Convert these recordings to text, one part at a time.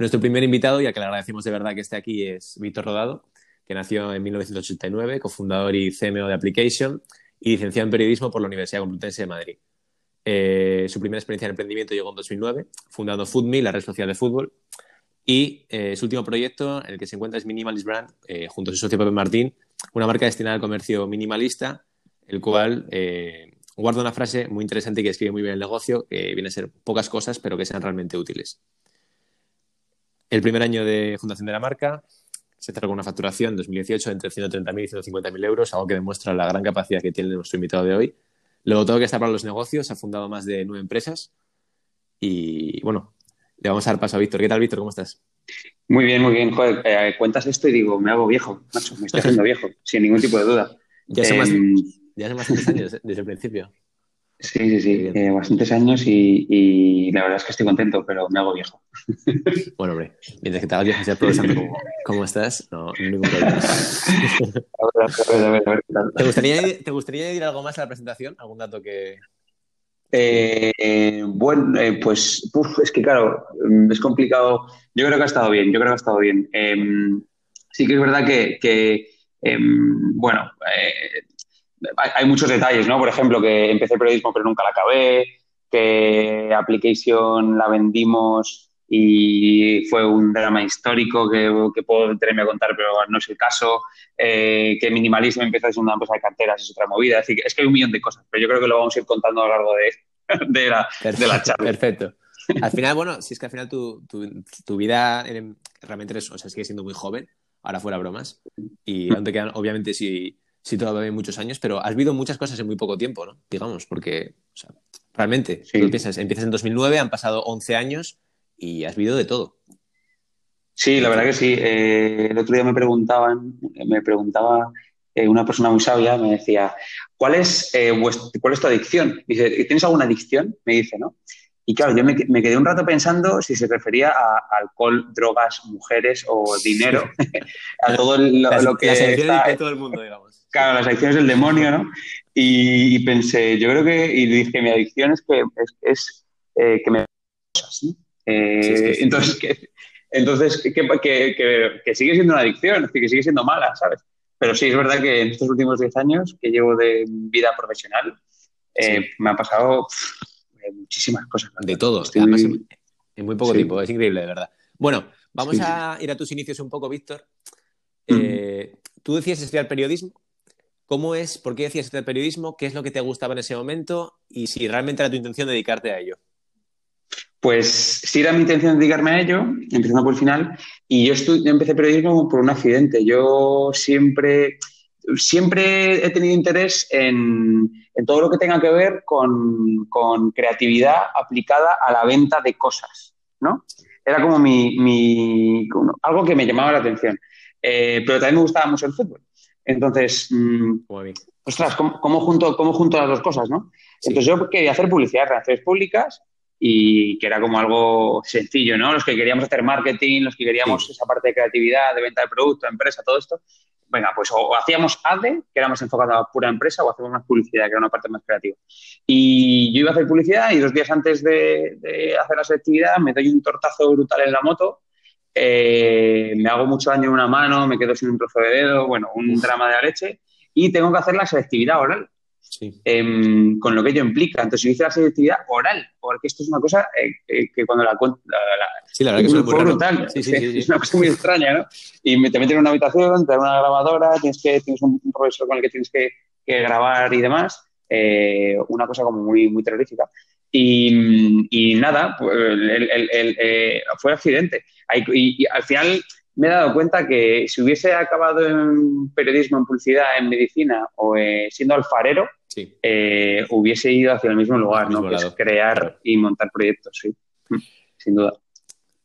Nuestro primer invitado, y al que le agradecemos de verdad que esté aquí, es Víctor Rodado, que nació en 1989, cofundador y CMO de Application y licenciado en periodismo por la Universidad Complutense de Madrid. Eh, su primera experiencia en emprendimiento llegó en 2009, fundando FoodMe, la red social de fútbol. Y eh, su último proyecto en el que se encuentra es Minimalist Brand, eh, junto a su socio Pepe Martín, una marca destinada al comercio minimalista, el cual guarda una frase muy interesante que escribe muy bien el negocio, que viene a ser pocas cosas, pero que sean realmente útiles. El primer año de fundación de la marca se cerró con una facturación en 2018 entre 130.000 y 150.000 euros, algo que demuestra la gran capacidad que tiene nuestro invitado de hoy. Luego todo que está para los negocios, ha fundado más de nueve empresas y bueno, le vamos a dar paso a Víctor. ¿Qué tal, Víctor? ¿Cómo estás? Muy bien, muy bien. Joder, eh, cuentas esto y digo, me hago viejo, macho, me estoy haciendo viejo, sin ningún tipo de duda. Ya son, más, em, ya son más años desde el principio. Sí, sí, sí, eh, bastantes años y, la verdad es que estoy contento, pero me hago viejo. Bueno, hombre, mientras que te hagas viejo y progresando como, como, estás, no, no, hay ningún problema. ¿Te, gustaría, ¿Te gustaría añadir algo más a la presentación? ¿Algún dato que...? Eh, bueno, eh, pues es que claro, es complicado. Yo creo que ha estado bien, yo creo que ha estado bien. Em, sí que es verdad que, que em, bueno, hay, muchos detalles, ¿no? Por ejemplo, que empecé periodismo pero nunca la acabé, que Application la vendimos y fue un drama histórico que, puedo tenerme a contar, pero no es el caso. Eh, que Minimalismo empezó a ser una empresa de carteras, es otra movida. Es, decir, es que hay un millón de cosas, pero yo creo que lo vamos a ir contando a lo largo de, de, la, de la charla. Perfecto. Al final, bueno, si es que al final tu, tu, tu vida realmente eres, o sea, sigue siendo muy joven, ahora fuera bromas, y aún te quedan, obviamente, si sí todavía hay muchos años, pero has vivido muchas cosas en muy poco tiempo, ¿no? Digamos, porque o sea, realmente, empiezas, en 2009, han pasado 11 años y has vivido de todo. Sí, la verdad que sí. Eh, el otro día me preguntaban, me preguntaba eh, una persona muy sabia, me decía, ¿cuál es, eh, ¿cuál es tu adicción? Dice, ¿tienes alguna adicción? Me dice, ¿no? Y claro, yo me, quedé un rato pensando si se refería a alcohol, drogas, mujeres o dinero, a todo lo, que está... de todo el mundo, digamos. Claro, las adicciones del demonio, ¿no? Y, pensé, yo creo que, y dije, mi adicción es que, es, eh, que me eh, entonces, que, entonces que, que, sigue siendo una adicción, que sigue siendo mala, ¿sabes? Pero sí, es verdad que en estos últimos 10 años que llevo de vida profesional, eh, me ha pasado muchísimas cosas. De todo, además en, muy poco tiempo, es increíble, de verdad. Bueno, vamos a ir a tus inicios un poco, Víctor. tú decías estudiar periodismo, ¿Cómo es, por qué decías estudiar periodismo? ¿Qué es lo que te gustaba en ese momento? Y si realmente era tu intención dedicarte a ello. Pues sí era mi intención dedicarme a ello, empezando por el final. Y yo, empecé periodismo por un accidente. Yo siempre, siempre he tenido interés en, todo lo que tenga que ver con, creatividad aplicada a la venta de cosas, ¿no? Era como mi, algo que me llamaba la atención. Eh, pero también me gustaba mucho el fútbol. Entonces, mmm, ostras, ¿cómo, junto, ¿cómo junto las dos cosas, no? Entonces yo quería hacer publicidad, relaciones públicas, y que era como algo sencillo, ¿no? Los que queríamos hacer marketing, los que queríamos esa parte de creatividad, de venta de producto, empresa, todo esto. Venga, pues o, hacíamos ADE, que era más enfocado a pura empresa, o hacíamos más publicidad, que era una parte más creativa. Y yo iba a hacer publicidad y dos días antes de, de hacer la selectividad me doy un tortazo brutal en la moto eh, me hago mucho daño en una mano, me quedo sin un trozo de dedo, bueno, un drama de la leche, y tengo que hacer la selectividad oral. Em, con lo que ello implica. Entonces, yo hice la selectividad oral, porque esto es una cosa eh, eh, que cuando la cuento. Sí, la verdad que es muy brutal. es una cosa muy extraña, ¿no? Y me, te meten en una habitación, te dan una grabadora, tienes, que, tienes un, profesor con el que tienes que, grabar y demás. una cosa como muy, muy terrorífica. Y, nada, pues, el, fue accidente. Y, al final me he dado cuenta que si hubiese acabado en periodismo, en publicidad, en medicina o eh, siendo alfarero, eh, hubiese ido hacia el mismo lugar, ¿no? Que es crear y montar proyectos, sí. Mm, sin duda.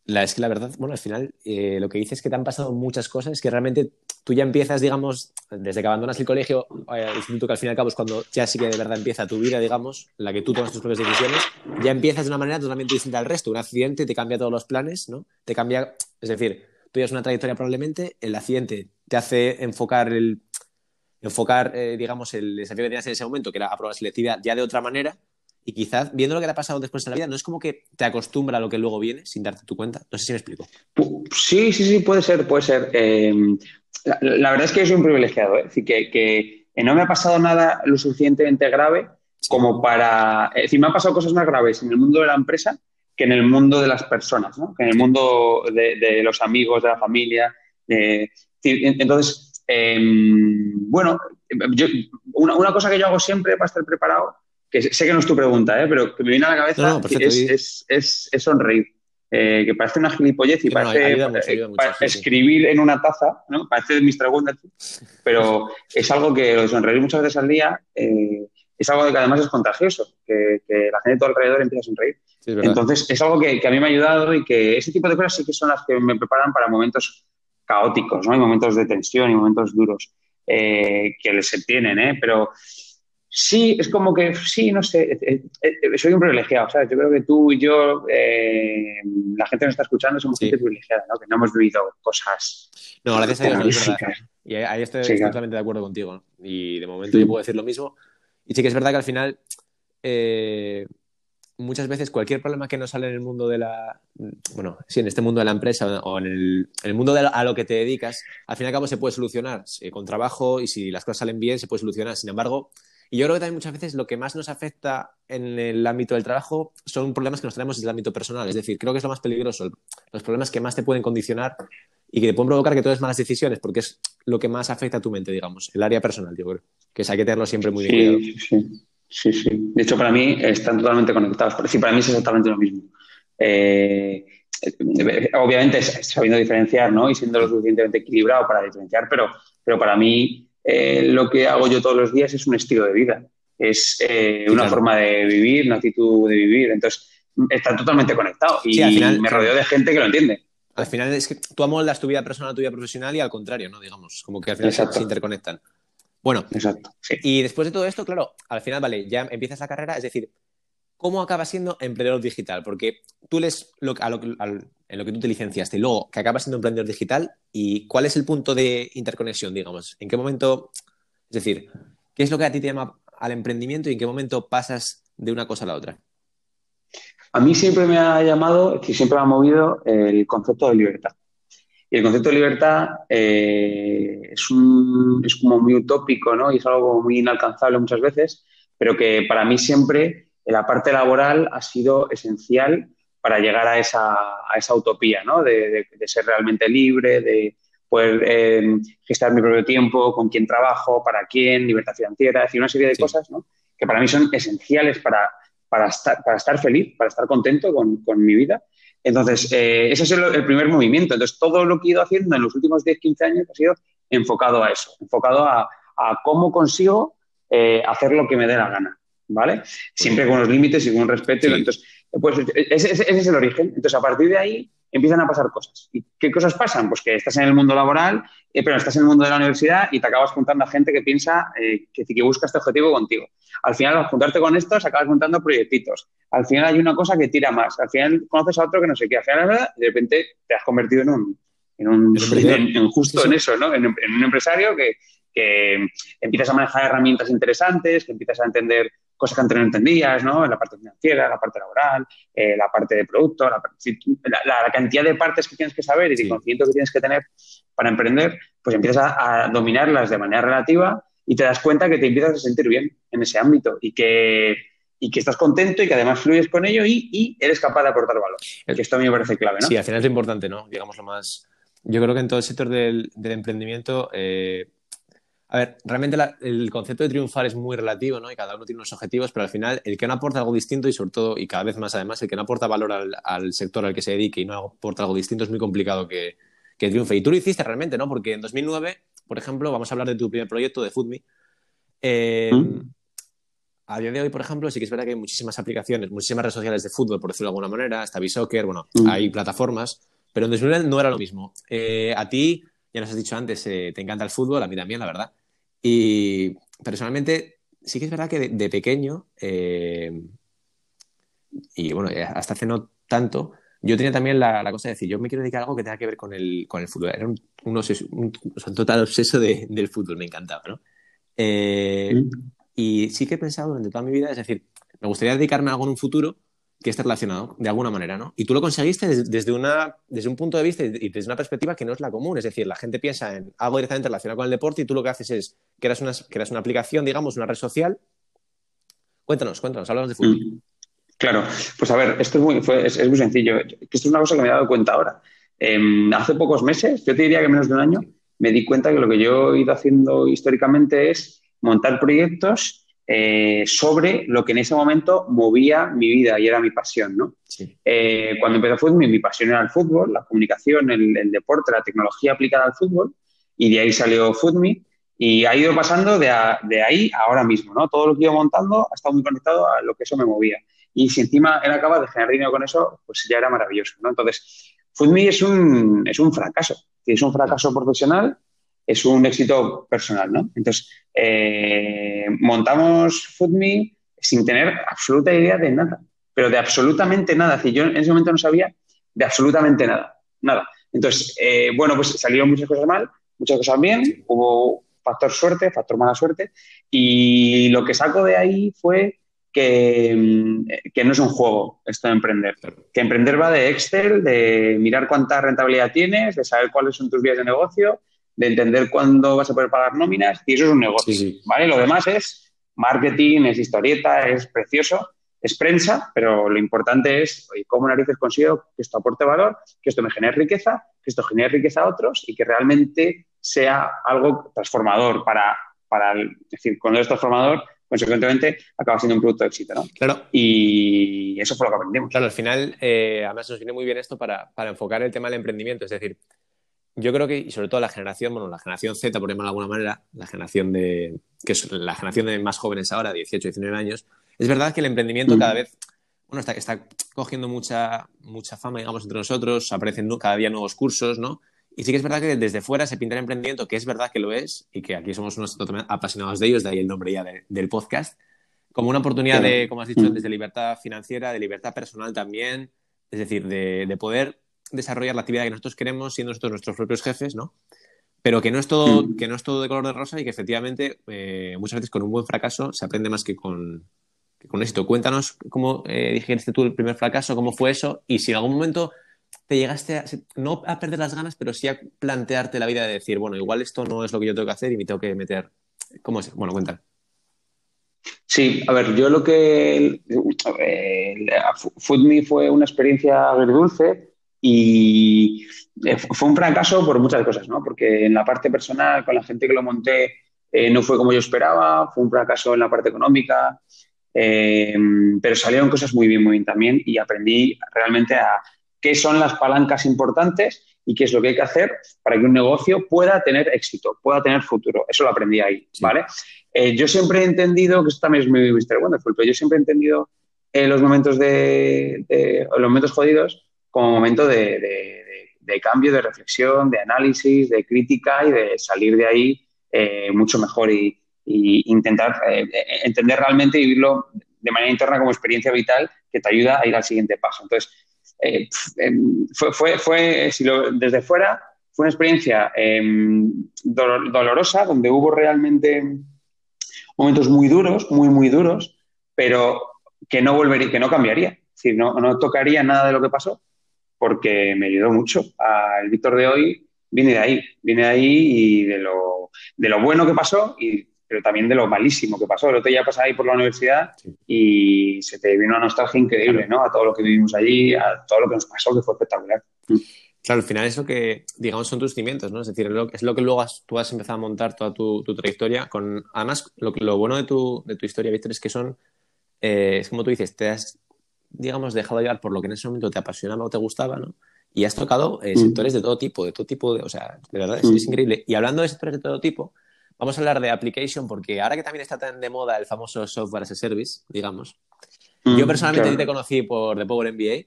La, es que la verdad, bueno, al final eh, lo que dices es que te han pasado muchas cosas que realmente tú ya empiezas, digamos, desde que abandonas el colegio, el instituto, que al fin y al cabo es cuando ya sí que de verdad empieza tu vida, digamos, la que tú tomas tus propias decisiones, ya empiezas de una manera totalmente distinta al resto. Un accidente te cambia todos los planes, ¿no? Te cambia, es decir, tú es una trayectoria probablemente, el accidente te hace enfocar el, enfocar, eh, digamos, el desafío que tenías en ese momento, que era aprobar la selectividad, ya de otra manera, y quizás viendo lo que te ha pasado después en la vida, no es como que te acostumbra a lo que luego viene sin darte tu cuenta. No sé si me explico. Sí, sí, sí, puede ser, puede ser. Em, la, verdad es que soy un privilegiado, ¿eh? es decir, que, que, no me ha pasado nada lo suficientemente grave como para... Es decir, me han pasado cosas más graves en el mundo de la empresa que en el mundo de las personas, ¿no? que en el mundo de, los amigos, de la familia. entonces, em, bueno, una, una, cosa que yo hago siempre para estar preparado que sé que no es tu pregunta, ¿eh? pero que me viene a la cabeza es, es, es, sonreír. Eh, que parece una gilipollez y parece eh, escribir en una taza, ¿no? Parece Mr. Wonderful, pero es algo que sonreír muchas veces al día es algo que además es contagioso, que, la gente de todo alrededor empieza a sonreír. Entonces, es algo que, a mí me ha ayudado y que ese tipo de cosas sí que son las que me preparan para momentos caóticos, ¿no? Y momentos de tensión y momentos duros que les tienen, ¿eh? Pero Sí, es como que, sí, no sé, eh, eh, eh, soy un privilegiado, ¿sabes? Yo creo que tú y yo, la gente que nos está escuchando, somos gente privilegiada, ¿no? Que no hemos vivido cosas. No, gracias a Dios, es verdad. Y ahí estoy totalmente de acuerdo contigo, ¿no? Y de momento yo puedo decir lo mismo. Y sí que es verdad que al final, muchas veces cualquier problema que no sale en el mundo de la. Bueno, sí, en este mundo de la empresa o en el, mundo de a lo que te dedicas, al fin y al cabo se puede solucionar con trabajo y si las cosas salen bien, se puede solucionar. Sin embargo y yo creo que también muchas veces lo que más nos afecta en el ámbito del trabajo son problemas que nos traemos desde el ámbito personal. Es decir, creo que es lo más peligroso, los problemas que más te pueden condicionar y que te pueden provocar que tomes malas decisiones, porque es lo que más afecta a tu mente, digamos, el área personal, yo creo. Que hay que tenerlo siempre muy bien sí, Sí, sí, sí. De hecho, para mí están totalmente conectados. Sí, para mí es exactamente lo mismo. Eh, obviamente sabiendo diferenciar ¿no? y siendo lo suficientemente equilibrado para diferenciar, pero, pero para mí eh, lo que hago yo todos los días es un estilo de vida, es eh, una forma de vivir, una actitud de vivir. Entonces, está totalmente conectado y me rodeo de gente que lo entiende. Al final es que tú amoldas tu vida personal a tu vida profesional y al contrario, ¿no? Digamos, como que al final se, interconectan. Bueno, Exacto, y después de todo esto, claro, al final, vale, ya empiezas la carrera, es decir, ¿cómo acabas siendo emprendedor digital? Porque tú lo, en lo que tú te licenciaste luego que acabas siendo emprendedor digital y cuál es el punto de interconexión, digamos. ¿En qué momento, es decir, qué es lo que a ti te llama al emprendimiento y en qué momento pasas de una cosa a la otra? A mí siempre me ha llamado, siempre me ha movido el concepto de libertad. Y el concepto de libertad eh, es, un, es como muy utópico, ¿no? Y es algo muy inalcanzable muchas veces, pero que para mí siempre la parte laboral ha sido esencial para llegar a esa, a esa utopía, ¿no? De, ser realmente libre, de poder eh, gestionar mi propio tiempo, con quién trabajo, para quién, libertad financiera, es decir, una serie de cosas ¿no? que para mí son esenciales para, para, estar, para estar feliz, para estar contento con, con mi vida. Entonces, eh, ese es el, primer movimiento. Entonces, todo lo que he ido haciendo en los últimos 10, 15 años ha sido enfocado a eso, enfocado a, a cómo consigo eh, hacer lo que me dé la gana, ¿vale? Siempre con los límites y con respeto. Entonces, pues ese, es el origen. Entonces, a partir de ahí empiezan a pasar cosas. ¿Y qué cosas pasan? Pues que estás en el mundo laboral, eh, pero estás en el mundo de la universidad y te acabas juntando a gente que piensa, eh, que, que busca este objetivo contigo. Al final, al juntarte con estos, acabas juntando proyectitos. Al final hay una cosa que tira más. Al final conoces a otro que no sé qué. Al final, de repente, te has convertido en un, en un, en, justo en eso, ¿no? En, un empresario que, que empiezas a manejar herramientas interesantes, que empiezas a entender cosas que antes no entendías, ¿no? En la parte financiera, la parte laboral, eh, la parte de producto, la, la, cantidad de partes que tienes que saber y de conocimiento que tienes que tener para emprender, pues empiezas a, dominarlas de manera relativa y te das cuenta que te empiezas a sentir bien en ese ámbito y que, y que estás contento y que además fluyes con ello y, y eres capaz de aportar valor. Que esto a mí me parece clave, ¿no? Sí, al final es importante, ¿no? Digamos lo más... Yo creo que en todo el sector del, del emprendimiento... Eh a ver, realmente el concepto de triunfar es muy relativo, ¿no? Y cada uno tiene unos objetivos, pero al final el que no aporta algo distinto y sobre todo, y cada vez más además, el que no aporta valor al, sector al que se dedique y no aporta algo distinto es muy complicado que, triunfe. Y tú lo hiciste realmente, ¿no? Porque en 2009, por ejemplo, vamos a hablar de tu primer proyecto de FoodMe. Eh, ¿Mm? A día de hoy, por ejemplo, sí que es verdad que hay muchísimas aplicaciones, muchísimas redes sociales de fútbol, por decirlo de alguna manera, está B-Soccer, bueno, ¿Mm? hay plataformas, pero en 2009 no era lo mismo. Eh, a ti ya nos has dicho antes, eh, te encanta el fútbol, a mí también, la verdad. Y personalmente, sí que es verdad que de, pequeño, eh, y bueno, eh, hasta hace no tanto, yo tenía también la, cosa de decir, yo me quiero dedicar a algo que tenga que ver con el, con el fútbol. Era un, un, total obseso del fútbol, me encantaba, ¿no? Mm. Y sí que he pensado durante toda mi vida, es decir, me gustaría dedicarme a algo en un futuro que esté relacionado de alguna manera, ¿no? Y tú lo conseguiste desde, una, desde un punto de vista y desde una perspectiva que no es la común. Es decir, la gente piensa en algo directamente relacionado con el deporte y tú lo que haces es que eras una, que eras una aplicación, digamos, una red social. Cuéntanos, cuéntanos, háblanos de fútbol. Mm. Claro, pues a ver, esto es muy, es, muy sencillo. Esto es una cosa que me he dado cuenta ahora. Em, hace pocos meses, yo te diría que menos de un año, me di cuenta que lo que yo he ido haciendo históricamente es montar proyectos eh, sobre lo que en ese momento movía mi vida y era mi pasión, ¿no? Eh, cuando empezó fútbol, mi, pasión era el fútbol, la comunicación, el, deporte, la tecnología aplicada al fútbol, y de ahí salió Foodme, y ha ido pasando de, de, ahí a ahora mismo, ¿no? Todo lo que iba montando ha estado muy conectado a lo que eso me movía. Y si encima él acaba de generar dinero con eso, pues ya era maravilloso, ¿no? Entonces, Foodme es un, es un fracaso. Es un fracaso profesional, es un éxito personal, ¿no? Entonces, eh, montamos Foodme sin tener absoluta idea de nada, pero de absolutamente nada. Es decir, yo en ese momento no sabía de absolutamente nada, nada. Entonces, eh, bueno, pues salieron muchas cosas mal, muchas cosas bien, hubo factor suerte, factor mala suerte, y lo que saco de ahí fue Mm, que, no es un juego esto de emprender. Que emprender va de Excel, de mirar cuánta rentabilidad tienes, de saber cuáles son tus vías de negocio, de entender cuándo vas a poder pagar nóminas, y eso es un negocio. ¿vale? Lo demás es marketing, es historieta, es precioso, es prensa, pero lo importante es oye, cómo narices consigo que esto aporte valor, que esto me genere riqueza, que esto genere riqueza a otros y que realmente sea algo transformador para, para es decir, cuando es transformador consecuentemente acaba siendo un producto de éxito, ¿no? Claro. Y eso fue lo que aprendimos. Claro, al final, eh, además nos viene muy bien esto para, enfocar el tema del emprendimiento. Es decir, yo creo que, y sobre todo la generación, bueno, la generación Z, por llamarlo de alguna manera, la generación de, que es la generación de más jóvenes ahora, 18, 19 años, es verdad que el emprendimiento cada vez, bueno, está, está cogiendo mucha, mucha fama, digamos, entre nosotros, aparecen cada día nuevos cursos, ¿no? Y sí que es verdad que desde fuera se pinta el emprendimiento, que es verdad que lo es, y que aquí somos unos apasionados de ellos, de ahí el nombre ya del podcast, como una oportunidad de, como has dicho, desde libertad financiera, de libertad personal también, es decir, de, poder desarrollar la actividad que nosotros queremos siendo nosotros nuestros propios jefes, ¿no? Pero que no es todo, mm. que no es todo de color de rosa y que efectivamente eh, muchas veces con un buen fracaso se aprende más que con, con éxito. Cuéntanos cómo eh, dijiste tú el primer fracaso, cómo fue eso y si en algún momento te llegaste a, no a perder las ganas, pero sí a plantearte la vida de decir, bueno, igual esto no es lo que yo tengo que hacer y me tengo que meter. ¿Cómo es? Bueno, cuenta. Sí, a ver, yo lo que. Foodme fue una experiencia agridulce y eh, fue un fracaso por muchas cosas, ¿no? Porque en la parte personal, con la gente que lo monté, eh, no fue como yo esperaba, fue un fracaso en la parte económica, pero salieron cosas muy bien, muy bien también y aprendí realmente a, qué son las palancas importantes y qué es lo que hay que hacer para que un negocio pueda tener éxito, pueda tener futuro. Eso lo aprendí ahí, ¿vale? Eh, yo siempre he entendido, que esto también es muy Mr. Wonderful, pero yo siempre he entendido eh, los momentos de, los momentos jodidos como momento de, cambio, de reflexión, de análisis, de crítica y de salir de ahí eh, mucho mejor y, intentar entender realmente y vivirlo de manera interna como experiencia vital que te ayuda a ir al siguiente paso. Entonces, eh, em, fue, fue, fue, si lo, desde fuera, fue una experiencia em, dolorosa, donde hubo realmente momentos muy duros, muy, muy duros, pero que no volvería, que no cambiaría. No, no tocaría nada de lo que pasó, porque me ayudó mucho. El Víctor de hoy viene de ahí, viene de ahí y de lo, de lo bueno que pasó y pero también de lo malísimo que pasó. El otro día pasaba ahí por la universidad y se te vino una nostalgia increíble, ¿no? A todo lo que vivimos allí, a todo lo que nos pasó, que fue espectacular. Claro, al final es lo que, digamos, son tus cimientos, ¿no? Es decir, es lo que luego tú has empezado a montar toda tu, trayectoria. Con, además, lo, lo bueno de tu, de tu historia, Víctor, es que son, eh, es como tú dices, te has, digamos, dejado llevar por lo que en ese momento te apasionaba o te gustaba, ¿no? Y has tocado eh, sectores de todo tipo, de todo tipo, de, o sea, de verdad, es, es increíble. Y hablando de sectores de todo tipo, Vamos a hablar de application porque ahora que también está tan de moda el famoso software as a service, digamos. yo mm, personalmente te conocí por The Power MBA.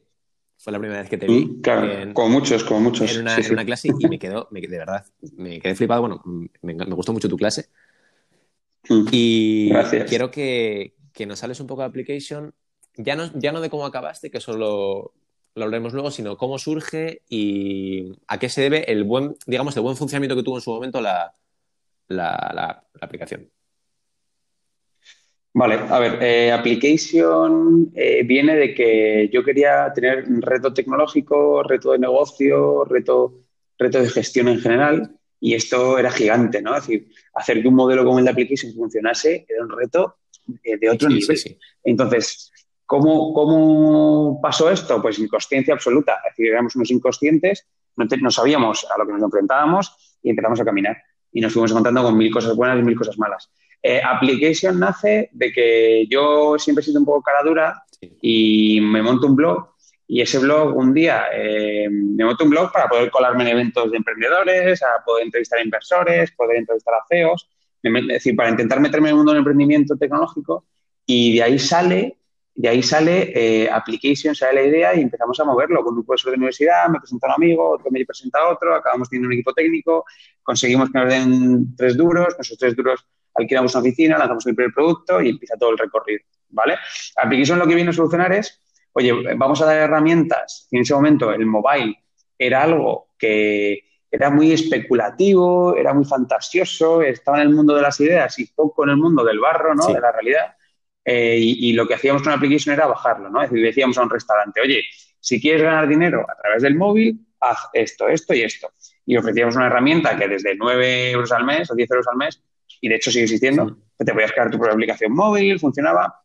Fue la primera vez que te vi. Mm, claro, como muchos, como muchos. En una, clase y me quedó, de verdad, me quedé flipado. Bueno, me, gustó mucho tu clase. Mm, y quiero que, nos sales un poco de application. Ya no, ya no de cómo acabaste, que solo lo hablaremos luego, sino cómo surge y a qué se debe el buen, digamos, el buen funcionamiento que tuvo en su momento la, la, aplicación? Vale, a ver, eh, application eh, viene de que yo quería tener un reto tecnológico, reto de negocio, reto, reto de gestión en general, y esto era gigante, ¿no? Es decir, hacer que un modelo como el de application funcionase era un reto de, otro nivel. Entonces, ¿cómo, ¿cómo pasó esto? Pues inconsciencia absoluta, es decir, éramos unos inconscientes, no, no sabíamos a lo que nos enfrentábamos y empezamos a caminar. Y nos fuimos encontrando con mil cosas buenas y mil cosas malas. Eh, application nace de que yo siempre he sido un poco cara dura y me monto un blog y ese blog un día eh, me monto un blog para poder colarme en eventos de emprendedores, a poder entrevistar a inversores, poder entrevistar a CEOs, es decir, para intentar meterme en el mundo del emprendimiento tecnológico y de ahí sale de ahí sale eh, Application, sale la idea y empezamos a moverlo con un profesor de universidad, me presenta un amigo, otro me presenta a otro, acabamos teniendo un equipo técnico, conseguimos que nos den tres duros, con esos tres duros alquilamos una oficina, lanzamos el primer producto y empieza todo el recorrido, ¿vale? Application lo que viene a solucionar es, oye, vamos a dar herramientas. en ese momento el mobile era algo que era muy especulativo, era muy fantasioso, estaba en el mundo de las ideas y poco en el mundo del barro, ¿no? De la realidad. Eh, y, lo que hacíamos con Application era bajarlo, ¿no? Es decir, decíamos a un restaurante, oye, si quieres ganar dinero a través del móvil, haz esto, esto y esto. Y ofrecíamos una herramienta que desde 9 euros al mes o 10 euros al mes y de hecho sigue existiendo, que te podías crear tu propia aplicación móvil, funcionaba.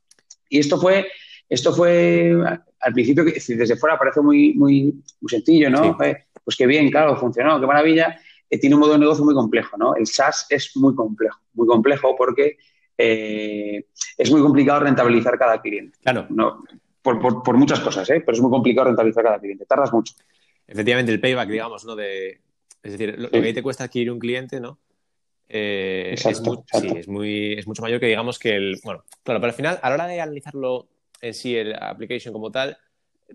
Y esto fue, esto fue al principio, desde fuera parece muy, muy, muy sencillo, ¿no? Pues qué bien, claro, funcionó, qué maravilla. Eh, tiene un modo de negocio muy complejo, ¿no? El SaaS es muy complejo, muy complejo porque eh, es muy complicado rentabilizar cada cliente. Claro. No, por, muchas cosas, ¿eh? pero es muy complicado rentabilizar cada cliente. Tardas mucho. Efectivamente, el payback, digamos, ¿no? De, es decir, lo, que te cuesta adquirir un cliente, ¿no? Eh, es, Sí, es, muy, es mucho mayor que digamos que el... Bueno, claro, pero al final, a la hora de analizarlo en sí, el application como tal,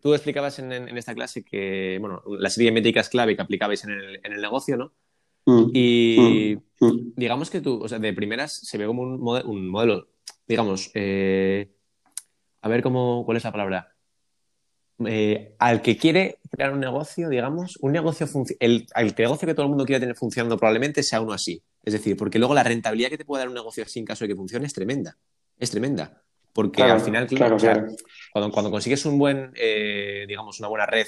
tú explicabas en, esta clase que, bueno, la serie de métricas clave que aplicabais en el, en el negocio, ¿no? Mm, y mm, mm. digamos que tú, o sea, de primeras se ve como un, modelo, un modelo digamos, eh, a ver cómo, cuál es la palabra. Eh, al que quiere crear un negocio, digamos, un negocio, el, el negocio que todo el mundo quiere tener funcionando probablemente sea uno así. Es decir, porque luego la rentabilidad que te puede dar un negocio así en caso de que funcione es tremenda. Es tremenda. Porque al final, claro, cuando, cuando, consigues un buen, eh, digamos, una buena red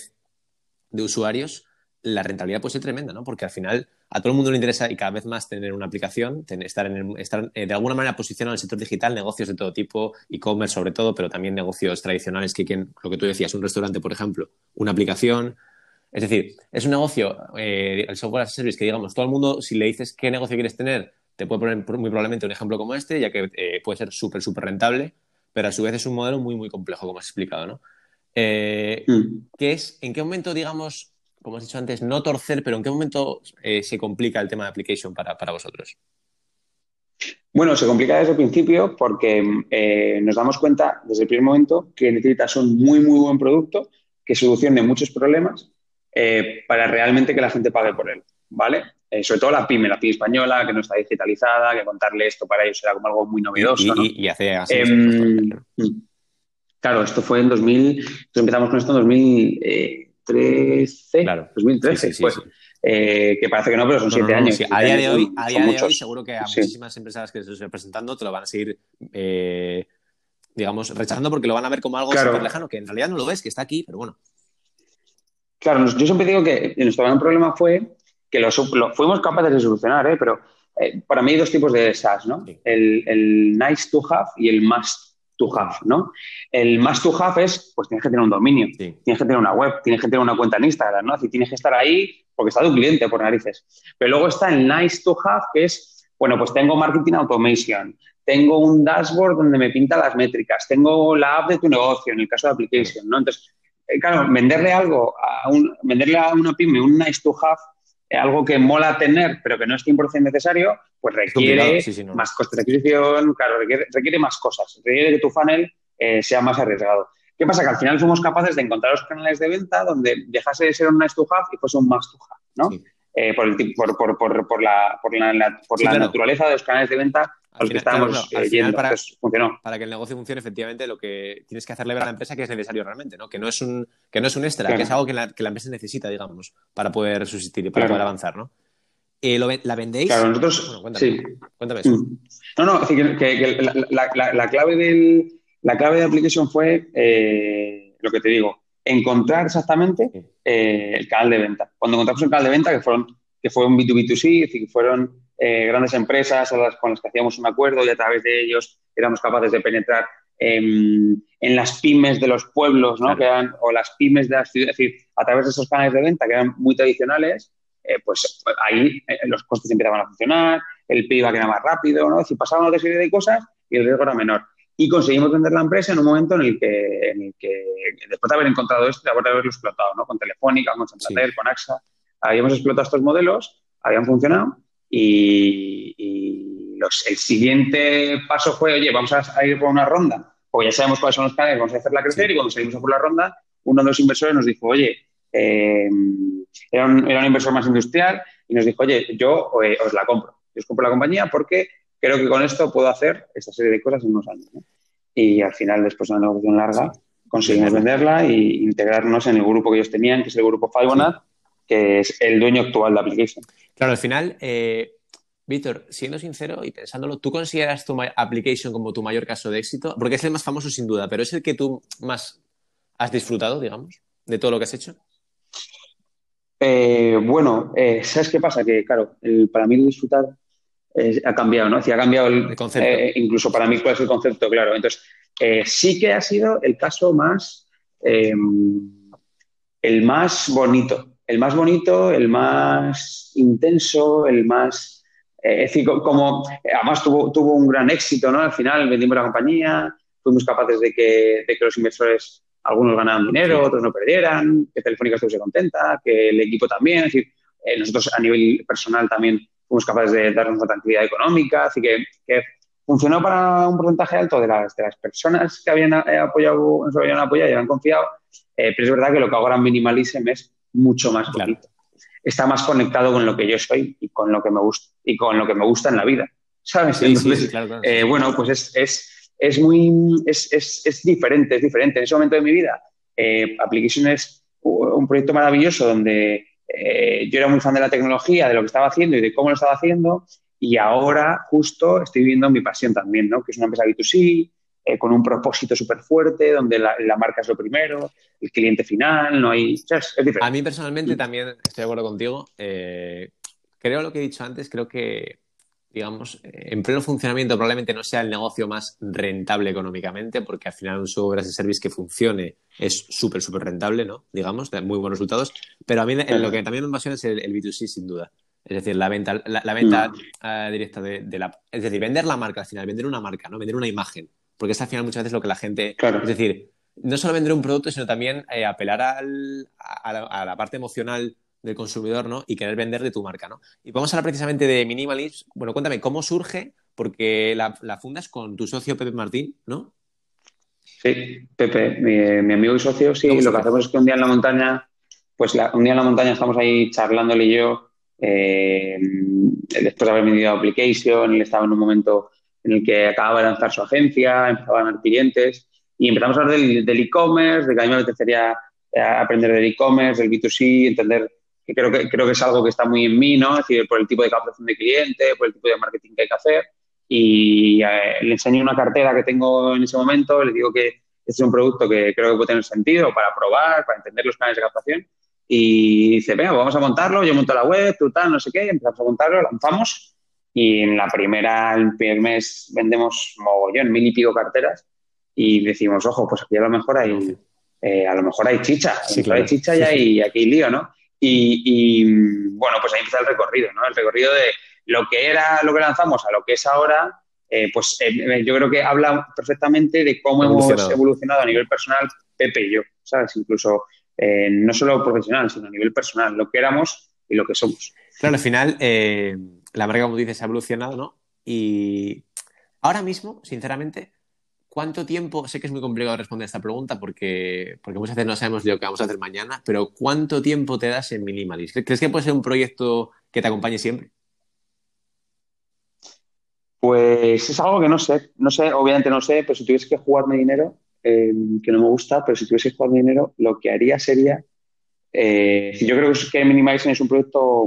de usuarios, la rentabilidad puede ser tremenda, ¿no? Porque al final a todo el mundo le interesa y cada vez más tener una aplicación, estar, en estar eh, de alguna manera posicionado en el sector digital, negocios de todo tipo, e-commerce sobre todo, pero también negocios tradicionales que quien, lo que tú decías, un restaurante, por ejemplo, una aplicación. Es decir, es un negocio, eh, el software as a service, que digamos, todo el mundo, si le dices qué negocio quieres tener, te puede poner muy probablemente un ejemplo como este, ya que eh, puede ser súper, súper rentable, pero a su vez es un modelo muy, muy complejo, como has explicado, ¿no? Mm. ¿qué es, ¿En qué momento, digamos, como has dicho antes, no torcer, pero ¿en qué momento eh, se complica el tema de application para, vosotros? Bueno, se complica desde el principio porque eh, nos damos cuenta desde el primer momento que necesitas un muy, muy buen producto que solucione muchos problemas eh, para realmente que la gente pague por él, ¿vale? sobre todo la pyme, la pyme española, que no está digitalizada, que contarle esto para ellos era como algo muy novedoso. Y, hace así. Em, claro, esto fue en 2000, empezamos con esto en 2000. 2013, claro. 2013, pues, eh, que parece que no, pero son siete años. A día de hoy, a día de hoy seguro que a muchísimas empresas que se están presentando te lo van a seguir, eh, digamos, rechazando porque lo van a ver como algo súper lejano, que en realidad no lo ves, que está aquí, pero bueno. Claro, yo siempre digo que nuestro gran problema fue que lo, fuimos capaces de solucionar, ¿eh? pero para mí hay dos tipos de SaaS, ¿no? El, el, nice to have y el must to have, ¿no? El más to have es, pues tienes que tener un dominio, tienes que tener una web, tienes que tener una cuenta en Instagram, ¿no? tienes que estar ahí porque está tu cliente por narices. Pero luego está el nice to have, que es, bueno, pues tengo marketing automation, tengo un dashboard donde me pinta las métricas, tengo la app de tu negocio, en el caso de application, ¿no? Entonces, eh, claro, venderle algo a un, venderle a una pyme un nice to have algo que mola tener, pero que no es 100% necesario, pues requiere más costes de adquisición, claro, requiere, más cosas, requiere que tu funnel eh, sea más arriesgado. ¿Qué pasa? Que al final fuimos capaces de encontrar los canales de venta donde dejase de ser un nice to have y fuese un must to have, ¿no? Eh, por, el, por, por, por, por, la, por la, por la naturaleza de los canales de venta al que estamos yendo. Para, para que el negocio funcione, efectivamente, lo que tienes que hacerle ver a la empresa que es necesario realmente, ¿no? Que no es un, que no es un extra, que es algo que la, que la, empresa necesita, digamos, para poder subsistir y para poder avanzar, ¿no? Eh, ¿La vendéis? Claro, nosotros. cuéntame, sí. Cuéntame eso. Mm. No, no, que, la, clave del, la clave de Application fue eh, lo que te digo, encontrar exactamente eh, el canal de venta. Cuando encontramos el canal de venta, que, fueron, que fue un B2B2C, es decir, que fueron grandes empresas con las que hacíamos un acuerdo y a través de ellos éramos capaces de penetrar en, las pymes de los pueblos, ¿no? Que eran, o las pymes de las ciudades, es decir, a través de esos canales de venta que eran muy tradicionales, eh, pues ahí eh, los costes empezaban a funcionar, el PIB iba a quedar más rápido, ¿no? Es decir, pasaban otra serie de cosas y el riesgo era menor. Y conseguimos vender la empresa en un momento en el que, en el que después de haber encontrado esto, después de haberlo explotado, ¿no? Con Telefónica, con Santander, con AXA, habíamos explotado estos modelos, habían funcionado y, el siguiente paso fue, oye, vamos a, ir por una ronda, porque ya sabemos cuáles son los canales, vamos a hacerla crecer y cuando salimos a por la ronda, uno de los inversores nos dijo, oye, eh, era, un, era, un, inversor más industrial y nos dijo, oye, yo eh, os la compro, yo os compro la compañía porque creo que con esto puedo hacer esta serie de cosas en unos años. Y al final, después de una negociación larga, conseguimos venderla e integrarnos en el grupo que ellos tenían, que es el grupo Fibonacci, que es el dueño actual de Application. Claro, al final, eh, Víctor, siendo sincero y pensándolo, ¿tú consideras tu Application como tu mayor caso de éxito? Porque es el más famoso sin duda, pero es el que tú más has disfrutado, digamos, de todo lo que has hecho. Eh, bueno, eh, ¿sabes qué pasa? Que, claro, para mí disfrutar ha cambiado, ¿no? ha cambiado el, concepto. Eh, incluso para mí, ¿cuál es el concepto? Claro. Entonces, sí que ha sido el caso más, el más bonito. El más bonito, el más intenso, el más. es decir, como además tuvo, tuvo un gran éxito, ¿no? Al final vendimos la compañía, fuimos capaces de que, de que los inversores algunos ganaban dinero, otros no perdieran, que Telefónica estuviese contenta, que el equipo también. Es decir, eh, nosotros a nivel personal también fuimos capaces de darnos una tranquilidad económica, así que, funcionó para un porcentaje alto de las, de las personas que habían eh, apoyado, nos habían apoyado y habían confiado, eh, pero es verdad que lo que ahora Minimalism es mucho más bonito. Está más conectado con lo que yo soy y con lo que me gusta y con lo que me gusta en la vida. ¿Sabes? Entonces, bueno, pues es, es es muy, es, es, es, diferente, es diferente. En ese momento de mi vida, eh, Application es un proyecto maravilloso donde eh, yo era muy fan de la tecnología, de lo que estaba haciendo y de cómo lo estaba haciendo, y ahora justo estoy viviendo mi pasión también, ¿no? Que es una empresa B2C, eh, con un propósito súper fuerte, donde la, marca es lo primero, el cliente final, no hay... Es, diferente. A mí personalmente también estoy de acuerdo contigo. creo lo que he dicho antes, creo que digamos, eh, en pleno funcionamiento probablemente no sea el negocio más rentable económicamente, porque al final un software as a service que funcione es súper, súper rentable, ¿no? Digamos, de muy buenos resultados. Pero a mí lo que también me apasiona es el, B2C, sin duda. Es decir, la venta, la, venta mm. eh, directa de, la... Es decir, vender la marca al final, vender una marca, ¿no? Vender una imagen. Porque es al final muchas veces lo que la gente... Es decir, no solo vender un producto, sino también eh, apelar al, a la parte emocional del consumidor, ¿no? Y querer vender de tu marca, ¿no? Y vamos a hablar precisamente de Minimalism. Bueno, cuéntame, ¿cómo surge? Porque la, fundas con tu socio Pepe Martín, ¿no? Sí, Pepe, mi, amigo y socio, sí. Lo que hacemos es que un día en la montaña, pues un día en la montaña estamos ahí charlándole y yo, eh, después de haber venido a Application, él estaba en un momento en el que acababa de lanzar su agencia, empezaba a ganar clientes y empezamos a hablar del e-commerce, de que a mí me apetecería eh, aprender del e-commerce, del B2C, entender creo que, creo que es algo que está muy en mí, ¿no? Es decir, por el tipo de captación de cliente, por el tipo de marketing que hay que hacer. Y eh, le enseño una cartera que tengo en ese momento, le digo que este es un producto que creo que puede tener sentido para probar, para entender los canales de captación. Y dice, venga, vamos a montarlo, yo monto la web, tú tal, no sé qué, empezamos a montarlo, lanzamos. Y en la primera, el primer mes, vendemos mogollón, mil y pico carteras. Y decimos, ojo, pues aquí a lo mejor hay, eh, a lo mejor hay chicha, hay chicha y hay, aquí hay lío, ¿no? Y, bueno, pues ahí empieza el recorrido, ¿no? El recorrido de lo que era lo que lanzamos a lo que es ahora, eh, pues eh, yo creo que habla perfectamente de cómo hemos evolucionado a nivel personal Pepe y yo, ¿sabes? Incluso eh, no solo profesional, sino a nivel personal, lo que éramos y lo que somos. Claro, al final, la marca, como dices, ha evolucionado, ¿no? Y ahora mismo, sinceramente, ¿Cuánto tiempo? Sé que es muy complicado responder esta pregunta porque, porque muchas veces no sabemos lo que vamos a hacer mañana, pero ¿cuánto tiempo te das en Minimalist? ¿Crees que puede ser un proyecto que te acompañe siempre? Pues es algo que no sé. No sé, obviamente no sé, pero si tuviese que jugarme dinero, eh, que no me gusta, pero si tuviese que jugarme dinero, lo que haría sería. Eh, yo creo que Minimalism es un proyecto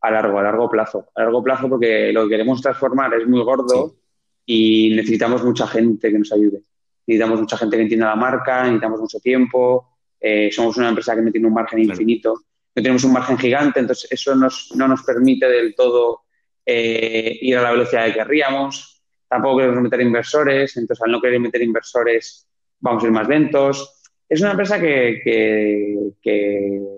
a largo, a largo plazo. A largo plazo porque lo que queremos transformar es muy gordo y necesitamos mucha gente que nos ayude. Necesitamos mucha gente que entienda la marca, necesitamos mucho tiempo. Eh, somos una empresa que no tiene un margen infinito. No tenemos un margen gigante, entonces eso nos, no nos permite del todo eh, ir a la velocidad que querríamos. Tampoco queremos meter inversores, entonces al no querer meter inversores vamos a ir más lentos. Es una empresa que,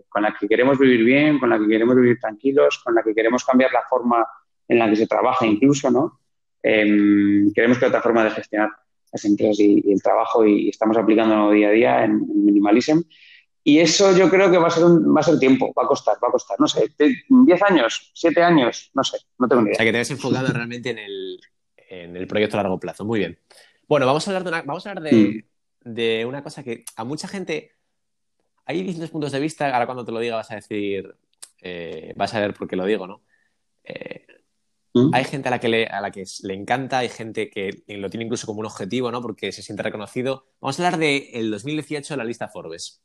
con la que queremos vivir bien, con la que queremos vivir tranquilos, con la que queremos cambiar la forma en la que se trabaja incluso, ¿no? Em, queremos que otra forma de gestionar las empresas y, el trabajo y estamos aplicándolo día a día en, Minimalism. Y eso yo creo que va a ser un, va a ser tiempo, va a costar, va a costar, no sé, 10 años, 7 años, no sé, no tengo ni idea. O sea, que te has enfocado realmente en el, en el proyecto a largo plazo, muy bien. Bueno, vamos a hablar de una, vamos a hablar de, mm de una cosa que a mucha gente. Hay distintos puntos de vista. Ahora, cuando te lo diga, vas a decir. Eh, vas a ver por qué lo digo, ¿no? Eh, ¿Mm? Hay gente a la, que le, a la que le encanta, hay gente que lo tiene incluso como un objetivo, ¿no? Porque se siente reconocido. Vamos a hablar del de 2018 de la lista Forbes.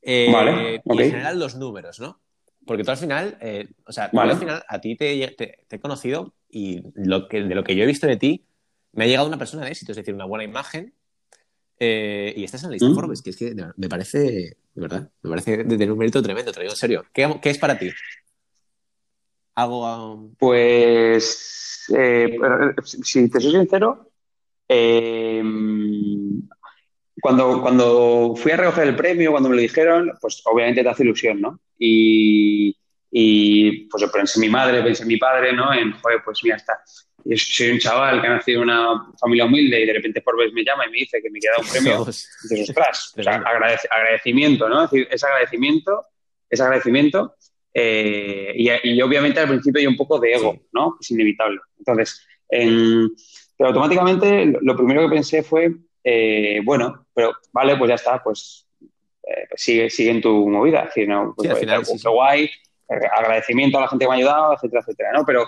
Eh, vale, Y en general los números, ¿no? Porque tú al final, o sea, al final a ti te, te, he conocido y lo que, de lo que yo he visto de ti, me ha llegado una persona de éxito, es decir, una buena imagen. Eh, y estás en la lista mm. Forbes, que es que me parece, de verdad, me parece de tener un mérito tremendo, te lo digo en serio. ¿Qué, es para ti? Algo. Um, pues, eh, si te soy sincero, eh, cuando, cuando fui a recoger el premio, cuando me lo dijeron, pues obviamente te hace ilusión, ¿no? Y, y pues yo pensé en mi madre, pensé en mi padre, ¿no? En, joder, pues mira, está yo soy un chaval que ha nacido en una familia humilde y de repente Forbes me llama y me dice que me queda un premio. Dices, ostras, o sea, agradecimiento, ¿no? Es decir, ese agradecimiento, ese agradecimiento. Eh, y, obviamente al principio hay un poco de ego, ¿no? Es inevitable. Entonces, pero automáticamente lo primero que pensé fue, eh, bueno, pero vale, pues ya está, pues, eh, pues sigue, sigue en tu movida. Es decir, no, pues, final, guay, agradecimiento a la gente que me ha ayudado, etcétera, etcétera, ¿no? Pero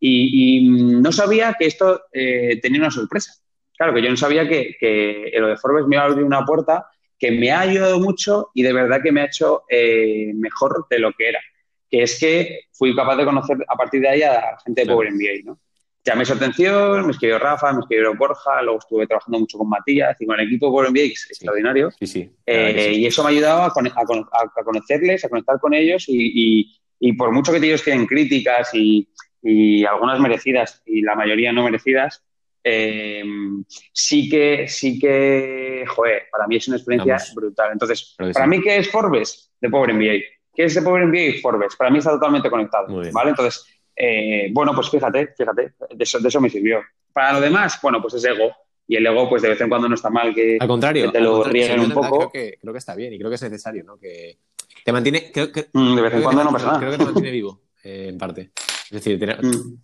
y, no sabía que esto eh, tenía una sorpresa. Claro, que yo no sabía que, que lo de Forbes me iba a abrir una puerta que me ha ayudado mucho y de verdad que me ha hecho eh, mejor de lo que era. Que es que fui capaz de conocer a partir de ahí a gente de Power MBA, ¿no? Llamé su atención, me escribió Rafa, me escribió Borja, luego estuve trabajando mucho con Matías y con el equipo de Power MBA, es extraordinario. Sí, sí. Eh, y eso me ha ayudado a, a, conocerles, a conectar con ellos y, y, y por mucho que ellos tienen críticas y, y algunas merecidas y la mayoría no merecidas, eh, sí que, sí que, joder, para mí es una experiencia brutal. Entonces, para mí, ¿qué es Forbes? De Power MBA. ¿Qué es de Power MBA? Forbes. Para mí está totalmente conectado, ¿vale? Entonces, eh, bueno, pues fíjate, fíjate, de eso, de eso me sirvió. Para lo demás, bueno, pues es ego. Y el ego, pues de vez en cuando no está mal que, al contrario, te lo rieguen un poco. Creo que, creo que está bien y creo que es necesario, ¿no? Que te mantiene. Mm, de vez en cuando no pasa nada. Creo que te mantiene vivo, eh, en parte. Es decir, mm.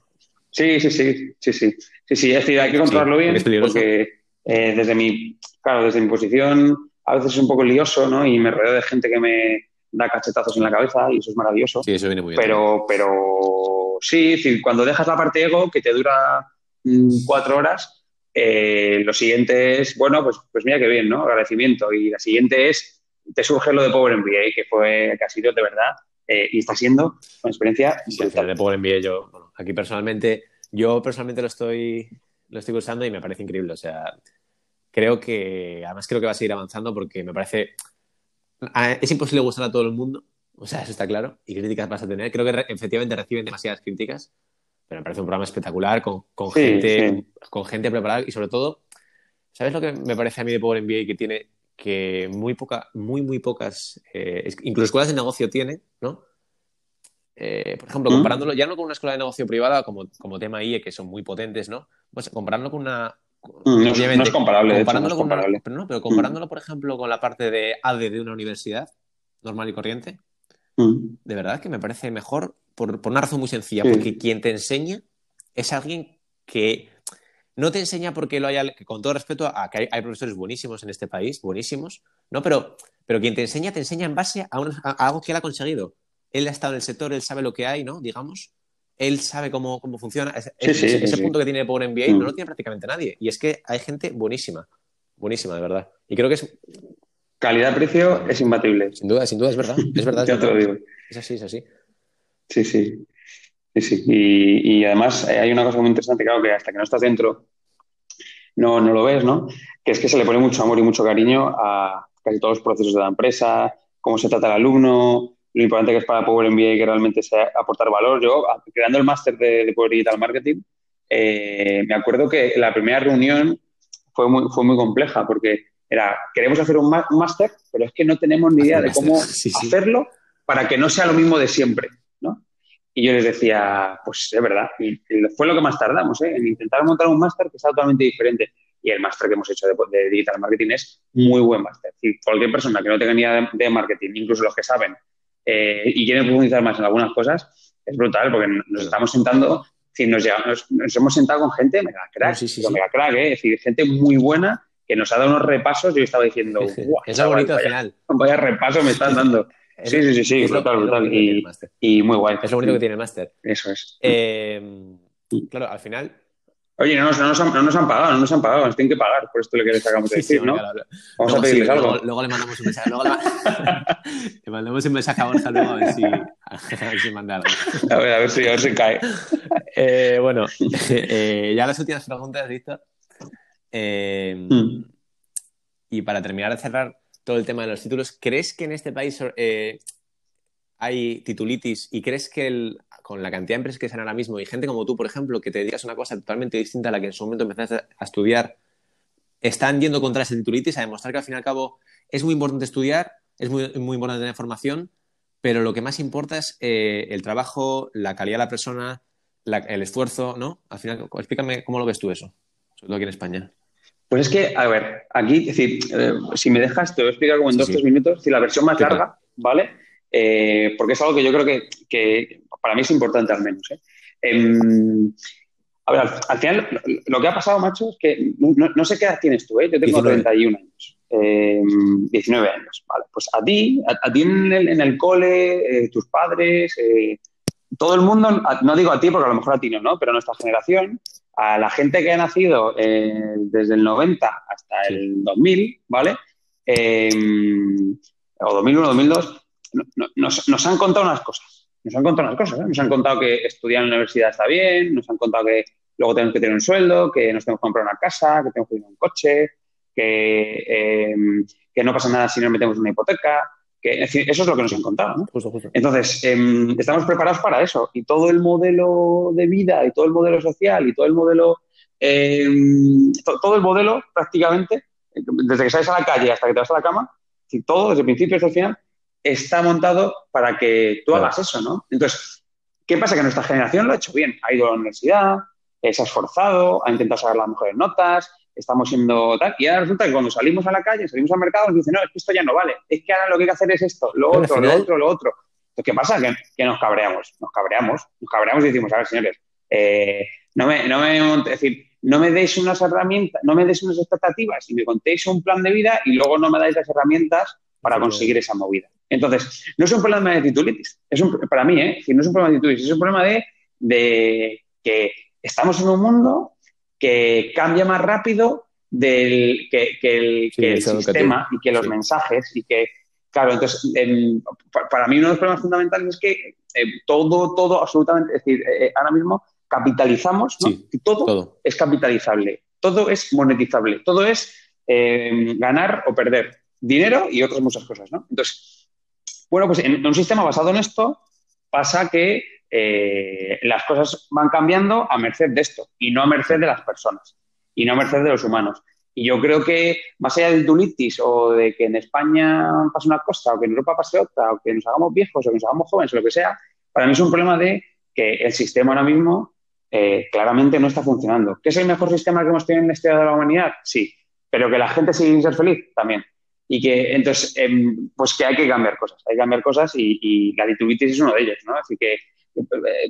Sí, sí, sí, sí, sí. Sí, sí, es decir, hay que controlarlo bien porque eh, desde mi, claro, desde mi posición a veces es un poco lioso, ¿no? Y me rodeo de gente que me da cachetazos en la cabeza y eso es maravilloso. Sí, eso viene muy bien. Pero, pero sí, sí, cuando dejas la parte ego que te dura mm, cuatro horas, eh, lo siguiente es, bueno, pues, pues mira qué bien, ¿no? Agradecimiento. Y la siguiente es, te surge lo de Power MBA, que fue, que ha sido de verdad eh, y está siendo una experiencia De Power MBA yo, bueno, aquí personalmente, yo personalmente lo estoy, lo estoy usando y me parece increíble. O sea, creo que, además creo que va a seguir avanzando porque me parece, es imposible gustar a todo el mundo. O sea, eso está claro. Y críticas vas a tener. Creo que efectivamente reciben demasiadas críticas, pero me parece un programa espectacular con, con gente, con gente preparada y sobre todo, ¿sabes lo que me parece a mí de Power MBA que tiene que muy poca, muy, muy pocas, eh, incluso escuelas de negocio tienen, ¿no? Eh, por ejemplo, ¿Mm? comparándolo ya no con una escuela de negocio privada como, como tema IE, que son muy potentes, ¿no? Pues comparándolo con una. Mm, no, es comparable, comparándolo pero no, pero comparándolo, por ejemplo, con la parte de ADE de una universidad normal y corriente, de verdad que me parece mejor por, por una razón muy sencilla, porque quien te enseña es alguien que no te enseña porque lo haya, con todo respeto a que hay, profesores buenísimos en este país, buenísimos, ¿no? Pero, pero quien te enseña, te enseña en base a, algo que él ha conseguido. Él ha estado en el sector, él sabe lo que hay, ¿no? Digamos. Él sabe cómo, cómo funciona. ese, punto que tiene Power MBA no mm. lo tiene prácticamente nadie. Y es que hay gente buenísima. Buenísima, de verdad. Y creo que es. Calidad-precio es imbatible. Sin duda, sin duda, es verdad. Es verdad. ya te lo digo. Es así, es así. Sí, sí. Sí, sí. Y, y además eh, hay una cosa muy interesante, claro, que hasta que no estás dentro no, no lo ves, ¿no? Que es que se le pone mucho amor y mucho cariño a casi todos los procesos de la empresa, cómo se trata al alumno, lo importante que es para Power MBA que realmente sea aportar valor. Yo, creando el máster de, Power Digital Marketing, eh, me acuerdo que la primera reunión fue muy, fue muy compleja porque era, queremos hacer un máster, pero es que no tenemos ni idea de cómo hacerlo para que no sea lo mismo de siempre. Y yo les decía, pues es verdad, y fue lo que más tardamos, ¿eh? en intentar montar un máster que sea totalmente diferente. Y el máster que hemos hecho de, digital marketing es muy buen máster. Es cualquier persona que no tenga ni idea de, marketing, incluso los que saben eh, y quieren profundizar más en algunas cosas, es brutal porque nos estamos sentando, es nos, nos, hemos sentado con gente mega crack, mega crack, ¿eh? es decir, gente muy buena que nos ha dado unos repasos. Yo estaba diciendo, es lo bonito al final. Vaya repaso me están dando. Sí, sí, sí, sí, brutal, brutal. Y, muy guay. Es lo bonito que tiene el máster. Eso es. Eh, claro, al final. Oye, no nos, no, nos han, no nos, han, pagado, no nos han pagado, nos tienen que pagar por esto lo que les acabamos de decir, ¿no? Vamos a pedirles algo. Luego, le mandamos un mensaje. Luego le, mandamos un mensaje a Borja luego a ver si, a ver si manda algo. A ver, a ver si, a ver si cae. Eh, bueno, eh, ya las últimas preguntas, Víctor. Eh, mm. Y para terminar de cerrar, todo el tema de los títulos. ¿Crees que en este país eh, hay titulitis y crees que con la cantidad de empresas que están ahora mismo y gente como tú, por ejemplo, que te dedicas a una cosa totalmente distinta a la que en su momento empezaste a estudiar, están yendo contra ese titulitis a demostrar que al fin y al cabo es muy importante estudiar, es muy, muy importante tener formación, pero lo que más importa es eh, el trabajo, la calidad de la persona, el esfuerzo, ¿no? Al final, explícame cómo lo ves tú eso, sobre todo aquí en España. Pues es que, a ver, aquí, es decir, eh, si me dejas, te voy a explicar como en dos o tres minutos, si la versión más larga, ¿vale? Eh, porque es algo que yo creo que, para mí es importante al menos. ¿eh? Em, a ver, al, final, lo que ha pasado, macho, es que no, sé qué edad tienes tú, ¿eh? Yo tengo 31 años, 19 em, años, ¿vale? Pues a ti, a, ti en el, en el cole, tus padres, todo el mundo, no digo a ti porque a lo mejor a ti no, ¿no? Pero nuestra generación, a la gente que ha nacido eh, desde el 90 hasta el 2000, ¿vale? Em, o 2001, 2002, nos, han contado unas cosas. Nos han contado unas cosas. ¿eh? Nos han contado que estudiar en la universidad está bien, nos han contado que luego tenemos que tener un sueldo, que nos tenemos que comprar una casa, que tenemos que a un coche, que, em, que no pasa nada si nos metemos en una hipoteca, eso es lo que nos han contado. ¿no? Entonces, em, estamos preparados para eso. Y todo el modelo de vida, y todo el modelo social, y todo el modelo, em, todo el modelo prácticamente, desde que sales a la calle hasta que te vas a la cama, y todo, desde el principio hasta el final, está montado para que tú hagas eso, ¿no? Entonces, ¿qué pasa? Que nuestra generación lo ha hecho bien. Ha ido a la universidad, se ha esforzado, ha intentado sacar las mejores notas, estamos siendo tal. Y ahora resulta que cuando salimos a la calle, salimos al mercado, nos dicen, no, es que esto ya no vale, es que ahora lo que hay que hacer es esto, lo otro, lo otro, lo otro. Entonces, ¿qué pasa? Que, nos cabreamos, nos cabreamos, nos cabreamos y decimos, a ver, señores, eh, no me, no me, es decir, no me deis unas herramientas, no me deis unas expectativas y me contéis un plan de vida y luego no me dais las herramientas para conseguir esa movida. Entonces, no es un problema de titulitis, es un, para mí, ¿eh? no es un problema de titulitis, es un problema de, de que estamos en un mundo que cambia más rápido del, que, el, sistema y que los mensajes y que, claro, entonces, para mí uno de los problemas fundamentales es que eh, todo, todo, absolutamente, es decir, eh, eh, ahora mismo capitalizamos, ¿no? todo, es capitalizable, todo es monetizable, todo es ganar o perder dinero y otras muchas cosas, ¿no? Entonces, bueno, pues en un sistema basado en esto pasa que eh, las cosas van cambiando a merced de esto y no a merced de las personas y no a merced de los humanos. Y yo creo que más allá del dulitis o de que en España pase una cosa o que en Europa pase otra o que nos hagamos viejos o que nos hagamos jóvenes o lo que sea, para mí es un problema de que el sistema ahora mismo eh, claramente no está funcionando. ¿Que es el mejor sistema que hemos tenido en la historia de la humanidad? Sí. Pero que la gente sigue sin ser feliz, también. Y que entonces, em, pues que hay que cambiar cosas, hay que cambiar cosas y, y la dulitis es uno de ellos, ¿no? Así que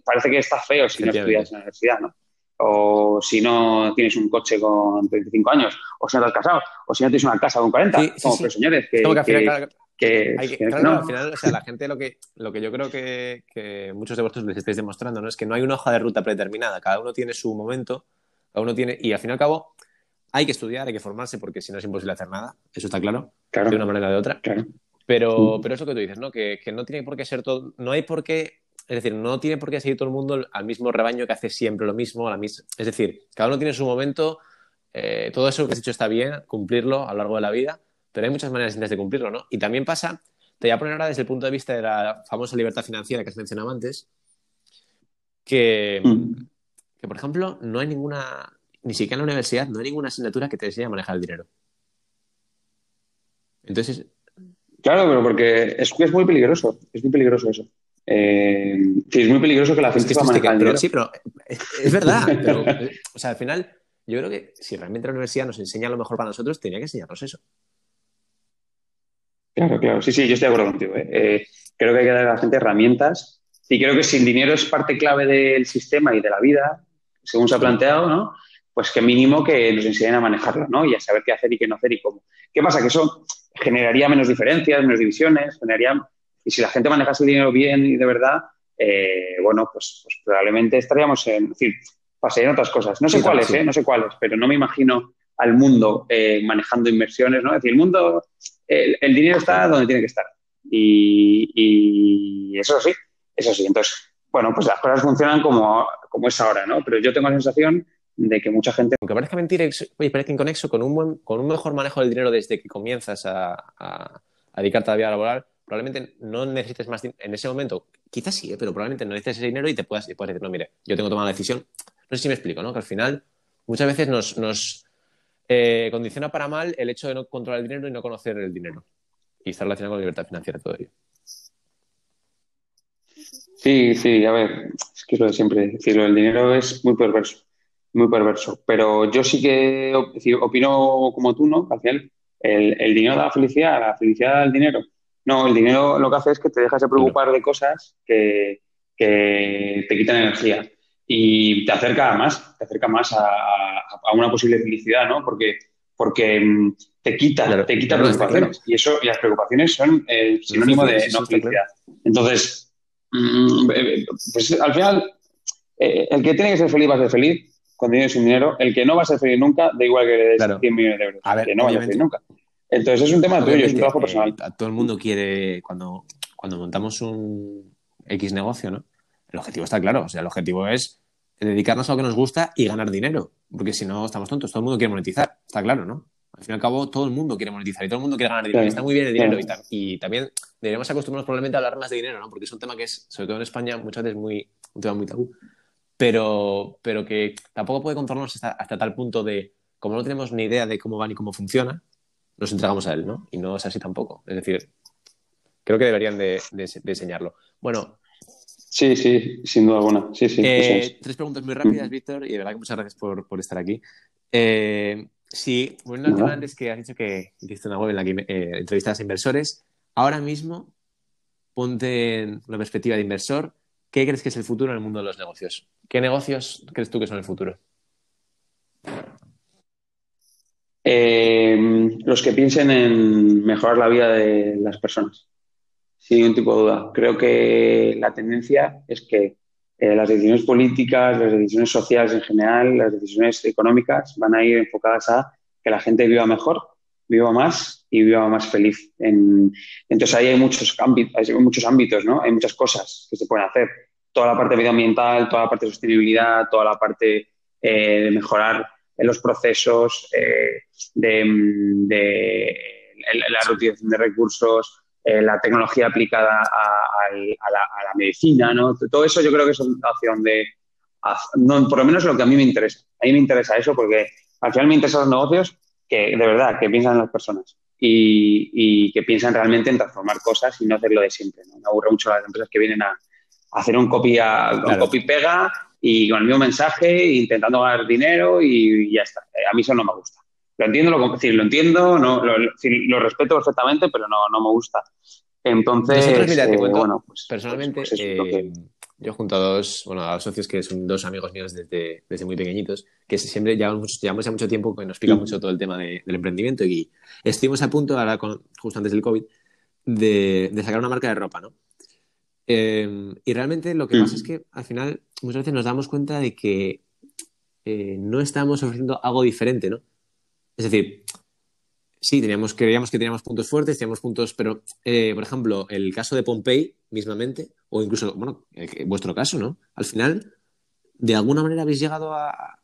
parece que está feo si no estudias en la universidad, ¿no? O si no tienes un coche con 35 años, o si no has casado, o si no tienes una casa con 40, como sí, señores, que, al final, al final, o sea, la gente lo que, lo que yo creo que, que, muchos de vosotros les estáis demostrando, ¿no? Es que no hay una hoja de ruta predeterminada, cada uno tiene su momento, cada uno tiene, y al fin y al cabo, hay que estudiar, hay que formarse, porque si no es imposible hacer nada, eso está claro, de una manera o de otra. Claro. Pero, pero es lo que tú dices, ¿no? Que, que no tiene por qué ser todo, no hay por qué es decir, no tiene por qué seguir todo el mundo al mismo rebaño que hace siempre lo mismo. la mis... Es decir, cada uno tiene su momento. Eh, todo eso que has dicho está bien, cumplirlo a lo largo de la vida, pero hay muchas maneras de cumplirlo, ¿no? Y también pasa, te voy a poner ahora desde el punto de vista de la famosa libertad financiera que has mencionado antes, que, mm. que por ejemplo, no hay ninguna, ni siquiera en la universidad, no hay ninguna asignatura que te enseñe a manejar el dinero. Entonces. Claro, pero porque es, es muy peligroso, es muy peligroso eso. Eh, es muy peligroso que la gente sepa manejar pero, Sí, pero es, verdad. pero, o sea, al final, yo creo que si realmente la universidad nos enseña lo mejor para nosotros, tenía que enseñarnos eso. Claro, claro. Sí, sí, yo estoy de acuerdo contigo. ¿eh? Eh, creo que hay que dar a la gente herramientas y creo que si el dinero es parte clave del sistema y de la vida, según se ha planteado, ¿no? Pues que mínimo que nos enseñen a manejarlo, ¿no? Y a saber qué hacer y qué no hacer y cómo. ¿Qué pasa? Que eso generaría menos diferencias, menos divisiones, generaría y si la gente maneja su dinero bien y de verdad, eh, bueno, pues, pues, probablemente estaríamos en, es decir, pasarían otras cosas. No sé cuáles, ¿eh? No sé cuáles, pero no me imagino al mundo eh, manejando inversiones, ¿no? Es decir, el mundo, el, dinero está donde tiene que estar. Y, eso sí, eso sí. Entonces, bueno, pues las cosas funcionan como, como es ahora, ¿no? Pero yo tengo la sensación de que mucha gente... Aunque parezca mentira, oye, parece inconexo, con un, buen, con un mejor manejo del dinero desde que comienzas a, a, a dedicarte a la vida laboral, probablemente no necesites más dinero. En ese momento, quizás sí, ¿eh? pero probablemente no necesites ese dinero y te puedas, puedes decir, no, mire, yo tengo tomado la decisión. No sé si me explico, ¿no? Que al final muchas veces nos, nos eh, condiciona para mal el hecho de no controlar el dinero y no conocer el dinero. Y estar relacionado con la libertad financiera todo ello. Sí, sí, a ver, es que es lo de siempre. decir, lo del dinero es muy perverso, muy perverso. Pero yo sí que opino como tú, ¿no? al el, el dinero da felicidad, la felicidad da el dinero. No, el dinero lo que hace es que te dejas de preocupar de cosas que, te quitan energía y te acerca más, te acerca más a, una posible felicidad, ¿no? Porque, porque mm, te quita, te quita preocupaciones. Y eso, y las preocupaciones son el sinónimo de no felicidad. Entonces, mm, eh, eh, pues al final, eh, el que tiene que ser feliz va a ser feliz cuando tiene su dinero. El que no va a ser feliz nunca, da igual que le des 100 millones de euros. A ver, que no vaya a ser feliz nunca. Entonces es un tema tuyo, es un trabajo personal. todo el mundo quiere, cuando, cuando montamos un X negocio, ¿no? El objetivo está claro, o sea, el objetivo es dedicarnos a lo que nos gusta y ganar dinero, porque si no estamos tontos, todo el mundo quiere monetizar, está claro, ¿no? Al fin y al cabo, todo el mundo quiere monetizar y todo el mundo quiere ganar dinero. está muy bien el dinero y, también deberíamos acostumbrarnos probablemente a hablar más de dinero, ¿no? Porque es un tema que es, sobre todo en España, muchas veces muy, un tema muy tabú, pero, pero que tampoco puede controlarnos hasta, hasta tal punto de, como no tenemos ni idea de cómo va ni cómo funciona, nos entregamos a él, ¿no? Y no es así tampoco. Es decir, creo que deberían de, enseñarlo. Bueno. Sí, sí, sin duda alguna. Sí, sí, eh, tres preguntas muy rápidas, Víctor, y de verdad que muchas gracias por, estar aquí. Eh, sí, bueno, tema antes que has dicho que hiciste una web en la que eh, entrevistas a inversores. Ahora mismo, ponte en la perspectiva de inversor. ¿Qué crees que es el futuro en el mundo de los negocios? ¿Qué negocios crees tú que son el futuro? Eh, los que piensen en mejorar la vida de las personas, sin ningún tipo de duda. Creo que la tendencia es que eh, las decisiones políticas, las decisiones sociales en general, las decisiones económicas van a ir enfocadas a que la gente viva mejor, viva más y viva más feliz. entonces ahí hay muchos, ámbitos, hay muchos ámbitos, ¿no? Hay muchas cosas que se pueden hacer. Toda la parte medioambiental, toda la parte de sostenibilidad, toda la parte eh, de mejorar en los procesos eh, de, la reutilización de recursos, eh, la tecnología aplicada a, la, medicina, ¿no? Todo eso yo creo que es hacia donde, por lo menos lo que a mí me interesa. A mí me interesa eso porque al final me interesan los negocios que de verdad, que piensan en las personas y, que piensan realmente en transformar cosas y no hacerlo de siempre. ¿no? Me aburre mucho las empresas que vienen a, hacer un copy, un copy pega y con el mismo mensaje, intentando ganar dinero y, ya está. Eh, a mí eso no me gusta. Lo entiendo, lo, lo entiendo, no, lo, respeto perfectamente, pero no, no me gusta. Entonces, eh, bueno, pues, personalmente, pues, pues eh, yo junto a dos, bueno, a dos socios que son dos amigos míos desde, desde muy pequeñitos, que siempre llevamos, llevamos ya mucho tiempo que nos explica mucho todo el tema del emprendimiento y estuvimos a punto, ahora justo antes del COVID, de, de sacar una marca de ropa, ¿no? Em, y realmente lo que pasa es que al final muchas veces nos damos cuenta de que eh, no estamos ofreciendo algo diferente, ¿no? Es decir, sí, teníamos, creíamos que teníamos puntos fuertes, teníamos puntos, pero, eh, por ejemplo, el caso de Pompey, mismamente, o incluso, bueno, vuestro caso, ¿no? Al final, de alguna manera habéis llegado a,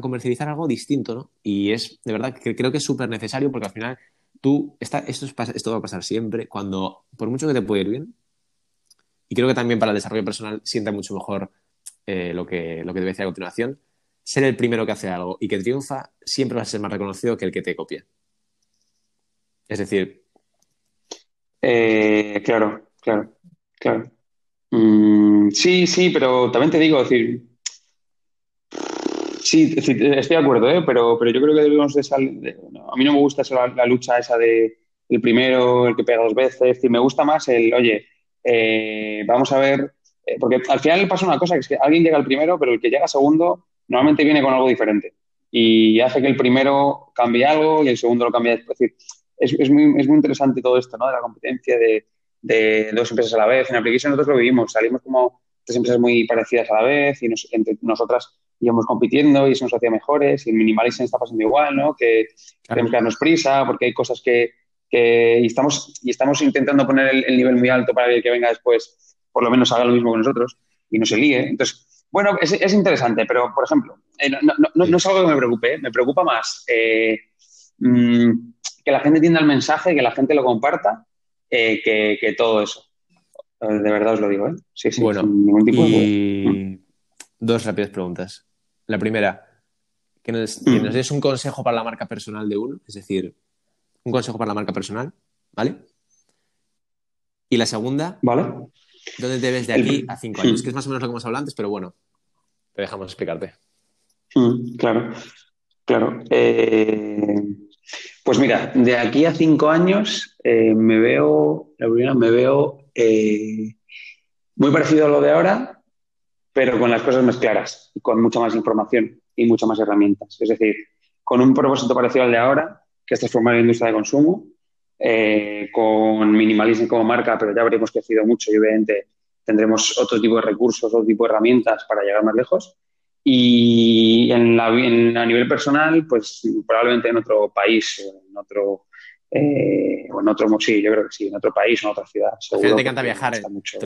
comercializar algo distinto, ¿no? Y es, de verdad, que creo que es súper necesario porque al final tú, esto, esto va a pasar siempre, cuando, por mucho que te pueda ir bien, y creo que también para el desarrollo personal sienta mucho mejor eh, lo, que, lo que debe decir a continuación, ser el primero que hace algo y que triunfa siempre va a ser más reconocido que el que te copia. Es decir. Eh, claro, claro, claro. Mm, sí, sí, pero también te digo, decir. Sí, estoy de acuerdo, ¿eh? pero, pero yo creo que debemos de salir. a mí no me gusta la, lucha esa de el primero, el que pega dos veces. Es decir, me gusta más el, oye, eh, vamos a ver. Eh, porque al final pasa una cosa, que es que alguien llega al primero, pero el que llega segundo normalmente viene con algo diferente. Y hace que el primero cambie algo y el segundo lo cambie. Es decir, es, muy, es muy interesante todo esto, ¿no? De la competencia de, de dos empresas a la vez. En Application nosotros lo vivimos, salimos como tres empresas muy parecidas a la vez y entre nosotras íbamos compitiendo y eso nos hacía mejores y en Minimalism está pasando igual, ¿no? Que tenemos que darnos prisa porque hay cosas que, que y estamos, y estamos intentando poner el, nivel muy alto para que el que venga después por lo menos haga lo mismo que nosotros y no se líe. Entonces, bueno, es, es interesante, pero, por ejemplo, eh, no, no, no, es algo que me preocupe, ¿eh? me preocupa más eh, mm, que la gente entienda el mensaje, que la gente lo comparta, eh, que, todo eso. De verdad os lo digo, ¿eh? Sí, sí, bueno, sin ningún tipo y... Dos rápidas preguntas. La primera, que nos, que nos des un consejo para la marca personal de uno, es decir, un consejo para la marca personal, ¿vale? Y la segunda, ¿vale? ¿Dónde te ves de aquí a cinco años? Que es más o menos lo que hemos hablado antes, pero bueno, te dejamos explicarte. Mm, claro, claro. Eh, pues mira, de aquí a cinco años eh, me veo, la primera, me veo eh, muy parecido a lo de ahora, pero con las cosas más claras, con mucha más información y muchas más herramientas. Es decir, con un propósito parecido al de ahora, que es transformar la industria de consumo, eh, con minimalismo como marca, pero ya habremos crecido mucho y obviamente tendremos otro tipo de recursos, otro tipo de herramientas para llegar más lejos. Y en la, a nivel personal, pues probablemente en otro país, en otro, eh, o en otro, sí, yo creo que sí, en otro país o en otra ciudad. Seguro te encanta viajar. Mucho.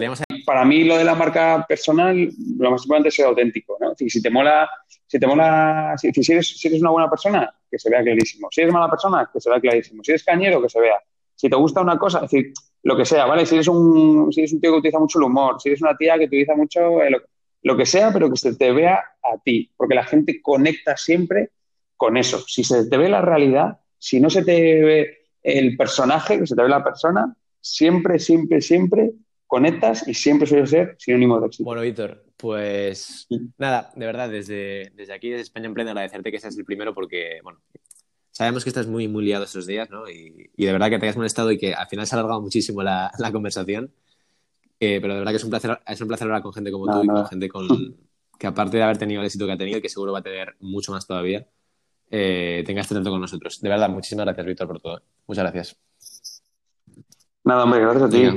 Para mí lo de la marca personal, lo más importante es ser auténtico, ¿no? Si, te mola, si te mola, si, si, eres, si eres una buena persona, que se vea clarísimo. Si eres mala persona, que se vea clarísimo. Si eres cañero, que se vea. Si te gusta una cosa, es decir, lo que sea, ¿vale? Si eres un, si eres un tío que utiliza mucho el humor, si eres una tía que utiliza mucho el, lo que sea, pero que se te vea a ti, porque la gente conecta siempre con eso. Si se te ve la realidad, si no se te ve el personaje, que se te ve la persona, siempre, siempre, siempre conectas y siempre suele ser sinónimo de éxito. Bueno, Víctor, pues nada, de verdad, desde, desde aquí, desde España Emprende, agradecerte que seas el primero porque, bueno, sabemos que estás muy, muy liado estos días, ¿no? Y, de verdad que te hayas molestado y que al final se ha alargado muchísimo la, la conversación. Eh, pero de verdad que es un placer, es un placer hablar con gente como tú y con gente con, que aparte de haber tenido el éxito que ha tenido y que seguro va a tener mucho más todavía, eh, tenga este trato con nosotros. De verdad, muchísimas gracias, Víctor, por todo. Muchas gracias. Nada, hombre, gracias a ti.